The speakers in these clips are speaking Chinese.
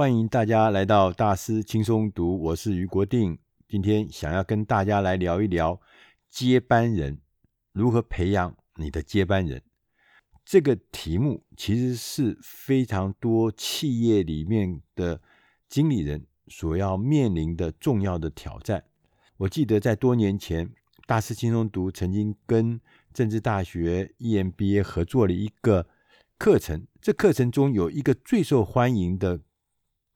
欢迎大家来到大师轻松读，我是余国定。今天想要跟大家来聊一聊接班人，如何培养你的接班人。这个题目其实是非常多企业里面的经理人所要面临的重要的挑战。我记得在多年前，大师轻松读曾经跟政治大学 EMBA 合作了一个课程，这课程中有一个最受欢迎的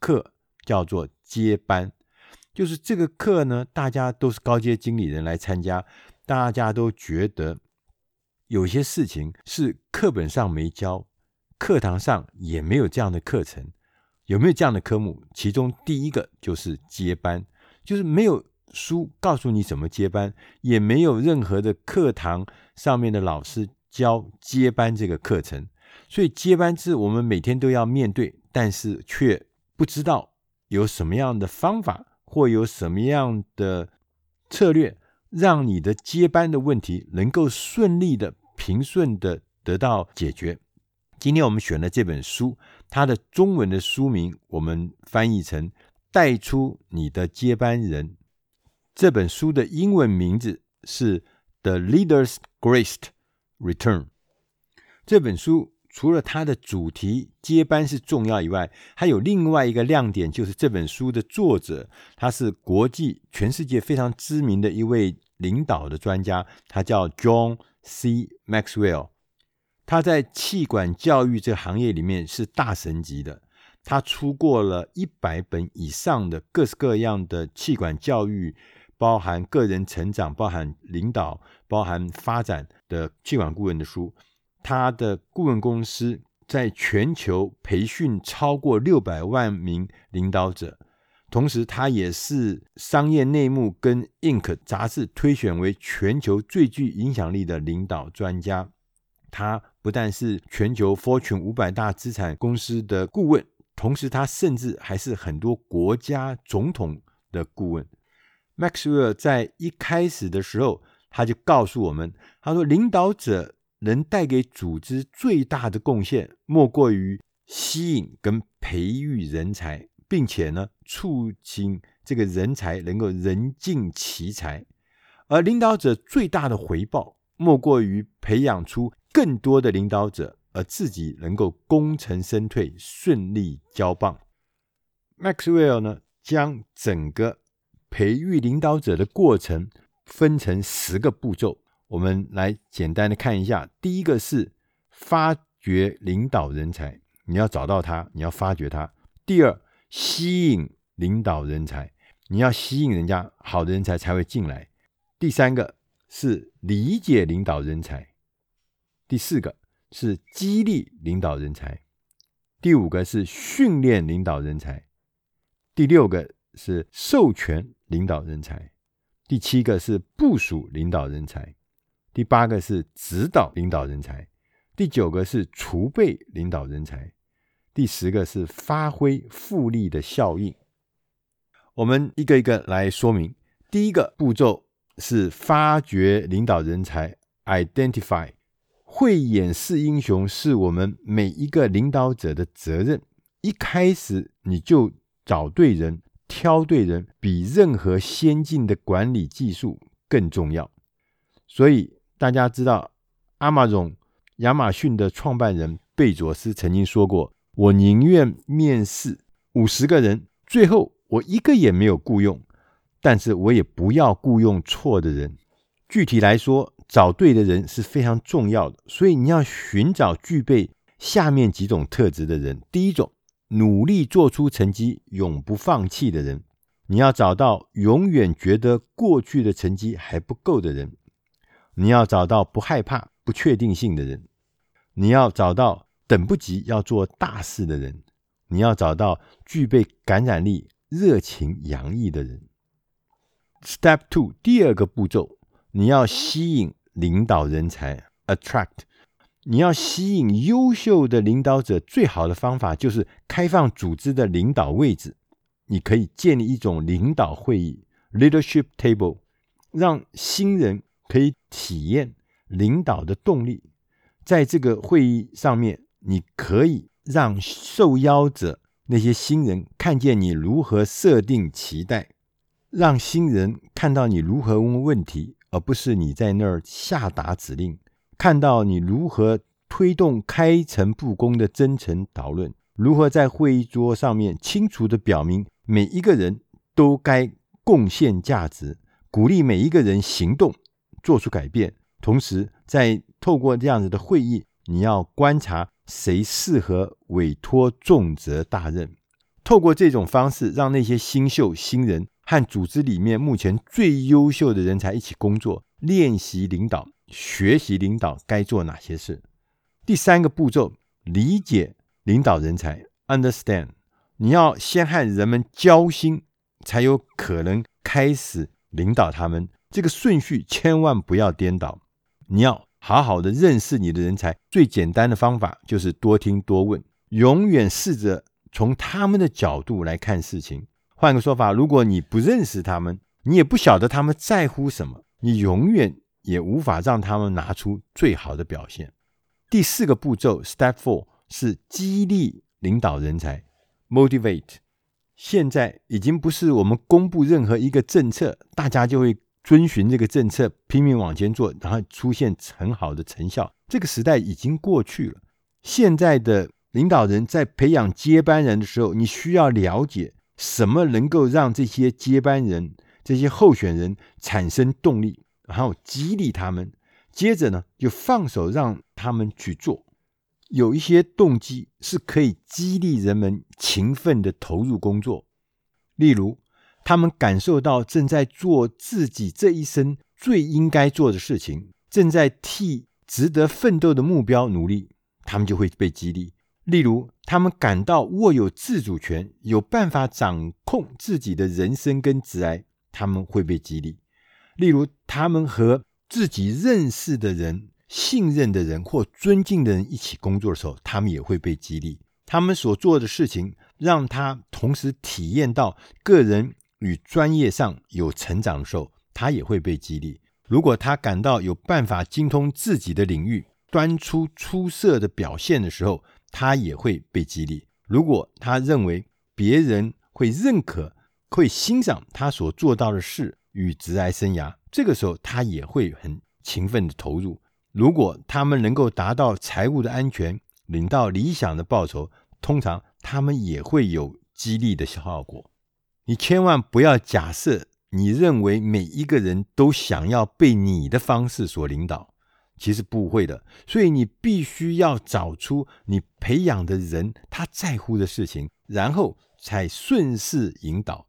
课叫做接班，就是这个课呢，大家都是高阶经理人来参加，大家都觉得有些事情是课本上没教，课堂上也没有这样的课程，有没有这样的科目？其中第一个就是接班，就是没有。书告诉你怎么接班，也没有任何的课堂上面的老师教接班这个课程，所以接班是我们每天都要面对，但是却不知道有什么样的方法或有什么样的策略，让你的接班的问题能够顺利的、平顺的得到解决。今天我们选了这本书，它的中文的书名我们翻译成“带出你的接班人”。这本书的英文名字是《The Leader's Greatest Return》。这本书除了它的主题接班是重要以外，还有另外一个亮点，就是这本书的作者他是国际全世界非常知名的一位领导的专家，他叫 John C. Maxwell。他在气管教育这个行业里面是大神级的，他出过了一百本以上的各式各样的气管教育。包含个人成长、包含领导、包含发展的气管顾问的书，他的顾问公司在全球培训超过六百万名领导者，同时他也是《商业内幕》跟《Inc》杂志推选为全球最具影响力的领导专家。他不但是全球 Fortune 五百大资产公司的顾问，同时他甚至还是很多国家总统的顾问。Maxwell 在一开始的时候，他就告诉我们：“他说，领导者能带给组织最大的贡献，莫过于吸引跟培育人才，并且呢，促进这个人才能够人尽其才。而领导者最大的回报，莫过于培养出更多的领导者，而自己能够功成身退，顺利交棒。”Maxwell 呢，将整个培育领导者的过程分成十个步骤，我们来简单的看一下。第一个是发掘领导人才，你要找到他，你要发掘他。第二，吸引领导人才，你要吸引人家，好的人才才会进来。第三个是理解领导人才，第四个是激励领导人才，第五个是训练领导人才，第六个是授权。领导人才，第七个是部署领导人才，第八个是指导领导人才，第九个是储备领导人才，第十个是发挥复利的效应。我们一个一个来说明。第一个步骤是发掘领导人才，identify。会演示英雄是我们每一个领导者的责任。一开始你就找对人。挑对人比任何先进的管理技术更重要，所以大家知道，阿马总亚马逊的创办人贝佐斯曾经说过：“我宁愿面试五十个人，最后我一个也没有雇佣，但是我也不要雇佣错的人。”具体来说，找对的人是非常重要的，所以你要寻找具备下面几种特质的人。第一种。努力做出成绩、永不放弃的人，你要找到永远觉得过去的成绩还不够的人；你要找到不害怕不确定性的人；你要找到等不及要做大事的人；你要找到具备感染力、热情洋溢的人。Step two，第二个步骤，你要吸引领导人才，attract。你要吸引优秀的领导者，最好的方法就是开放组织的领导位置。你可以建立一种领导会议 （leadership table），让新人可以体验领导的动力。在这个会议上面，你可以让受邀者那些新人看见你如何设定期待，让新人看到你如何问问题，而不是你在那儿下达指令；看到你如何推动开诚布公的真诚讨论，如何在会议桌上面清楚地表明每一个人都该贡献价值，鼓励每一个人行动，做出改变。同时，在透过这样子的会议，你要观察谁适合委托重责大任。透过这种方式，让那些新秀新人和组织里面目前最优秀的人才一起工作，练习领导，学习领导该做哪些事。第三个步骤，理解领导人才，understand。你要先和人们交心，才有可能开始领导他们。这个顺序千万不要颠倒。你要好好的认识你的人才，最简单的方法就是多听多问，永远试着从他们的角度来看事情。换个说法，如果你不认识他们，你也不晓得他们在乎什么，你永远也无法让他们拿出最好的表现。第四个步骤，Step Four 是激励领导人才，Motivate。现在已经不是我们公布任何一个政策，大家就会。遵循这个政策，拼命往前做，然后出现很好的成效。这个时代已经过去了。现在的领导人在培养接班人的时候，你需要了解什么能够让这些接班人、这些候选人产生动力，然后激励他们。接着呢，就放手让他们去做。有一些动机是可以激励人们勤奋地投入工作，例如。他们感受到正在做自己这一生最应该做的事情，正在替值得奋斗的目标努力，他们就会被激励。例如，他们感到握有自主权，有办法掌控自己的人生跟职涯，他们会被激励。例如，他们和自己认识的人、信任的人或尊敬的人一起工作的时候，他们也会被激励。他们所做的事情让他同时体验到个人。与专业上有成长的时候，他也会被激励。如果他感到有办法精通自己的领域，端出出色的表现的时候，他也会被激励。如果他认为别人会认可、会欣赏他所做到的事与职涯生涯，这个时候他也会很勤奋的投入。如果他们能够达到财务的安全，领到理想的报酬，通常他们也会有激励的效果。你千万不要假设你认为每一个人都想要被你的方式所领导，其实不会的。所以你必须要找出你培养的人他在乎的事情，然后才顺势引导。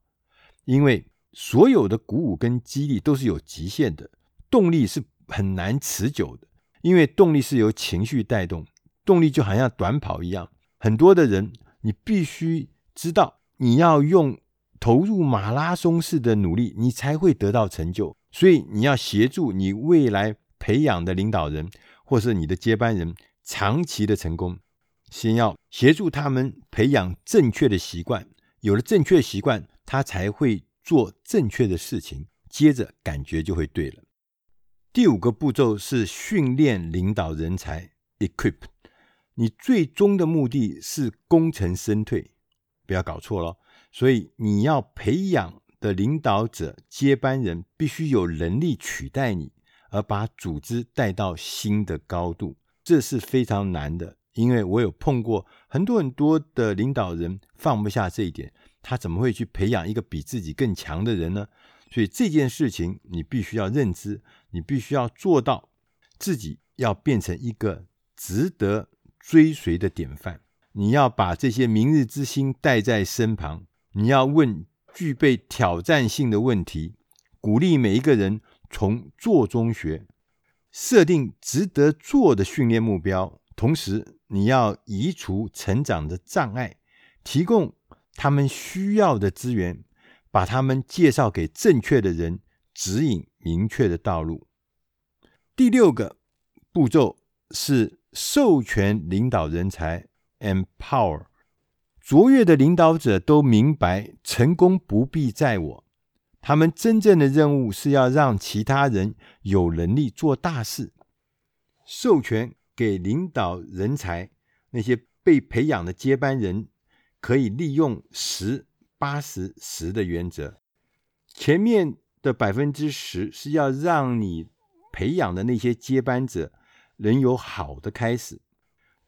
因为所有的鼓舞跟激励都是有极限的，动力是很难持久的，因为动力是由情绪带动，动力就好像短跑一样。很多的人，你必须知道你要用。投入马拉松式的努力，你才会得到成就。所以你要协助你未来培养的领导人，或是你的接班人长期的成功，先要协助他们培养正确的习惯。有了正确习惯，他才会做正确的事情。接着感觉就会对了。第五个步骤是训练领导人才，equip。你最终的目的是功成身退，不要搞错了。所以你要培养的领导者、接班人必须有能力取代你，而把组织带到新的高度。这是非常难的，因为我有碰过很多很多的领导人放不下这一点，他怎么会去培养一个比自己更强的人呢？所以这件事情你必须要认知，你必须要做到自己要变成一个值得追随的典范。你要把这些明日之星带在身旁。你要问具备挑战性的问题，鼓励每一个人从做中学，设定值得做的训练目标，同时你要移除成长的障碍，提供他们需要的资源，把他们介绍给正确的人，指引明确的道路。第六个步骤是授权领导人才，empower。卓越的领导者都明白，成功不必在我。他们真正的任务是要让其他人有能力做大事。授权给领导人才，那些被培养的接班人，可以利用十八十十的原则。前面的百分之十是要让你培养的那些接班者能有好的开始，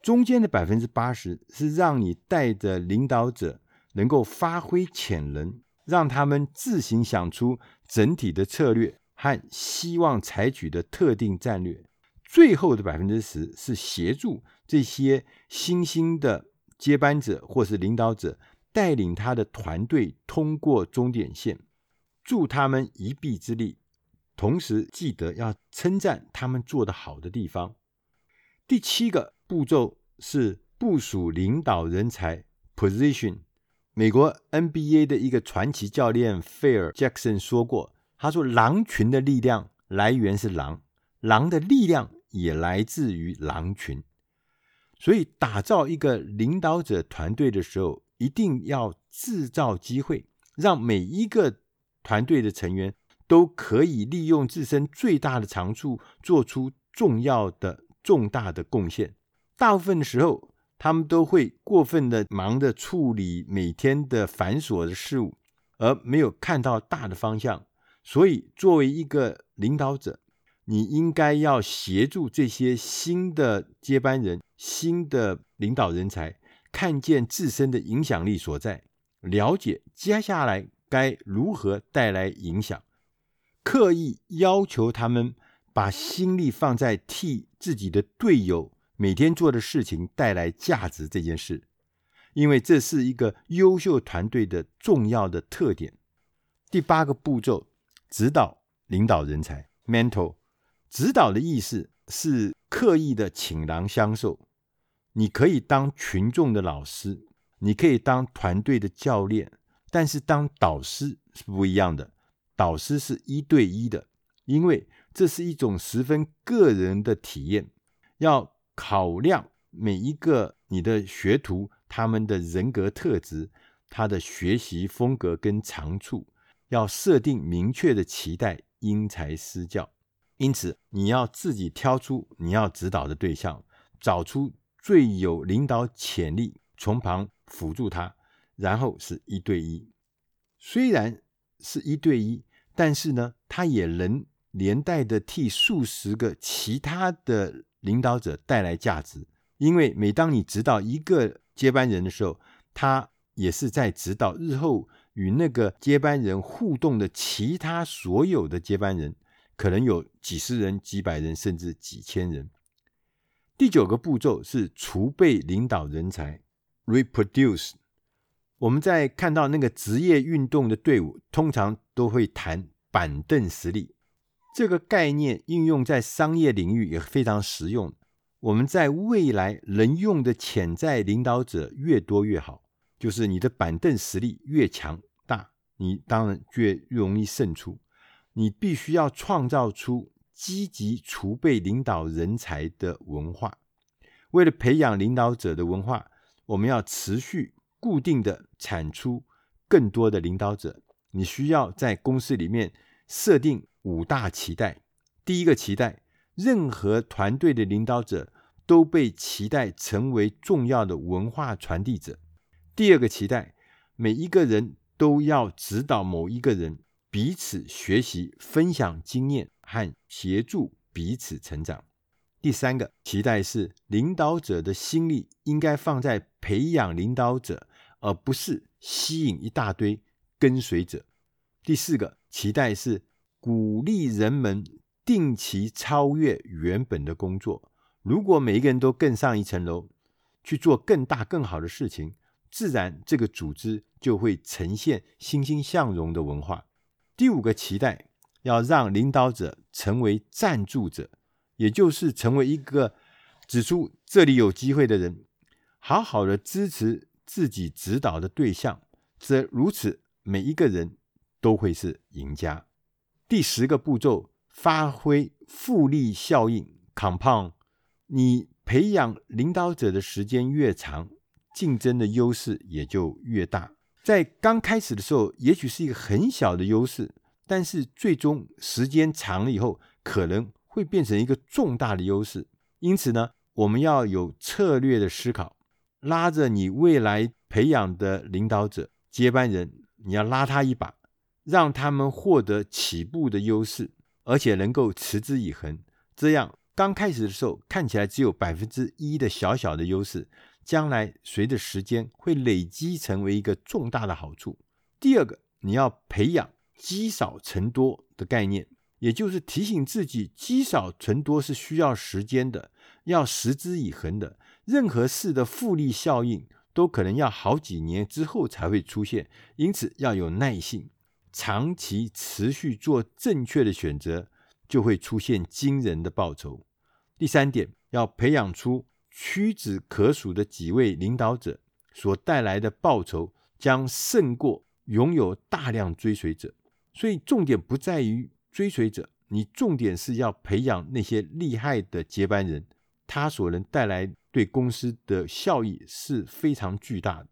中间的百分之八十是让你带着领导者能够发挥潜能，让他们自行想出整体的策略和希望采取的特定战略。最后的百分之十是协助这些新兴的接班者或是领导者带领他的团队通过终点线，助他们一臂之力。同时记得要称赞他们做得好的地方。第七个步骤是部署领导人才 （position）。美国 NBA 的一个传奇教练费尔·杰克逊说过：“他说，狼群的力量来源是狼，狼的力量。”也来自于狼群，所以打造一个领导者团队的时候，一定要制造机会，让每一个团队的成员都可以利用自身最大的长处，做出重要的、重大的贡献。大部分时候，他们都会过分的忙着处理每天的繁琐的事物，而没有看到大的方向。所以，作为一个领导者，你应该要协助这些新的接班人、新的领导人才，看见自身的影响力所在，了解接下来该如何带来影响，刻意要求他们把心力放在替自己的队友每天做的事情带来价值这件事，因为这是一个优秀团队的重要的特点。第八个步骤，指导领导人才，mentor。指导的意思是刻意的倾囊相授。你可以当群众的老师，你可以当团队的教练，但是当导师是不一样的。导师是一对一的，因为这是一种十分个人的体验，要考量每一个你的学徒他们的人格特质、他的学习风格跟长处，要设定明确的期待，因材施教。因此，你要自己挑出你要指导的对象，找出最有领导潜力，从旁辅助他，然后是一对一。虽然是一对一，但是呢，他也能连带的替数十个其他的领导者带来价值。因为每当你指导一个接班人的时候，他也是在指导日后与那个接班人互动的其他所有的接班人。可能有几十人、几百人，甚至几千人。第九个步骤是储备领导人才 （reproduce）。我们在看到那个职业运动的队伍，通常都会谈板凳实力这个概念，应用在商业领域也非常实用。我们在未来能用的潜在领导者越多越好，就是你的板凳实力越强大，你当然越容易胜出。你必须要创造出积极储备领导人才的文化。为了培养领导者的文化，我们要持续固定的产出更多的领导者。你需要在公司里面设定五大期待。第一个期待，任何团队的领导者都被期待成为重要的文化传递者。第二个期待，每一个人都要指导某一个人。彼此学习、分享经验和协助彼此成长。第三个期待是，领导者的心力应该放在培养领导者，而不是吸引一大堆跟随者。第四个期待是，鼓励人们定期超越原本的工作。如果每一个人都更上一层楼，去做更大更好的事情，自然这个组织就会呈现欣欣向荣的文化。第五个期待，要让领导者成为赞助者，也就是成为一个指出这里有机会的人，好好的支持自己指导的对象，则如此每一个人都会是赢家。第十个步骤，发挥复利效应 （compound）。你培养领导者的时间越长，竞争的优势也就越大。在刚开始的时候，也许是一个很小的优势，但是最终时间长了以后，可能会变成一个重大的优势。因此呢，我们要有策略的思考，拉着你未来培养的领导者、接班人，你要拉他一把，让他们获得起步的优势，而且能够持之以恒。这样刚开始的时候看起来只有百分之一的小小的优势，将来随着时间会累积成为一个重大的好处。第二个，你要培养积少成多的概念，也就是提醒自己，积少成多是需要时间的，要持之以恒的。任何事的复利效应都可能要好几年之后才会出现，因此要有耐性，长期持续做正确的选择，就会出现惊人的报酬。第三点，要培养出屈指可数的几位领导者所带来的报酬，将胜过拥有大量追随者。所以重点不在于追随者，你重点是要培养那些厉害的接班人，他所能带来对公司的效益是非常巨大的。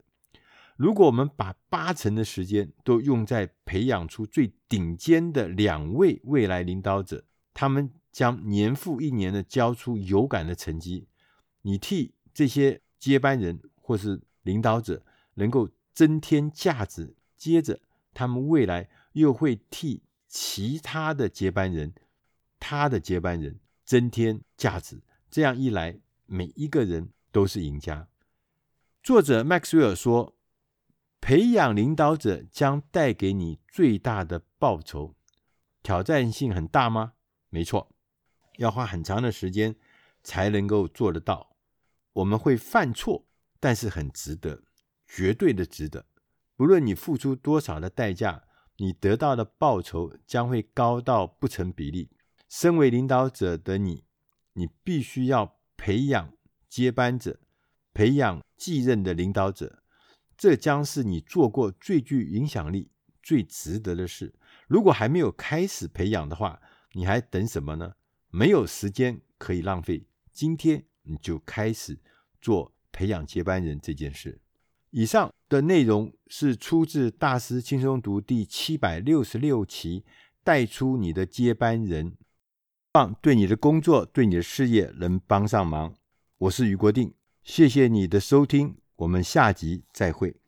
如果我们把八成的时间都用在培养出最顶尖的两位未来领导者，他们将年复一年的交出有感的成绩，你替这些接班人或是领导者能够增添价值，接着他们未来。又会替其他的接班人，他的接班人增添价值。这样一来，每一个人都是赢家。作者麦克斯韦尔说：“培养领导者将带给你最大的报酬。挑战性很大吗？没错，要花很长的时间才能够做得到。我们会犯错，但是很值得，绝对的值得。不论你付出多少的代价。”你得到的报酬将会高到不成比例。身为领导者的你，你必须要培养接班者，培养继任的领导者，这将是你做过最具影响力、最值得的事。如果还没有开始培养的话，你还等什么呢？没有时间可以浪费，今天你就开始做培养接班人这件事。以上的内容是出自《大师轻松读》第七百六十六期，带出你的接班人，望对你的工作、对你的事业能帮上忙。我是于国定，谢谢你的收听，我们下集再会。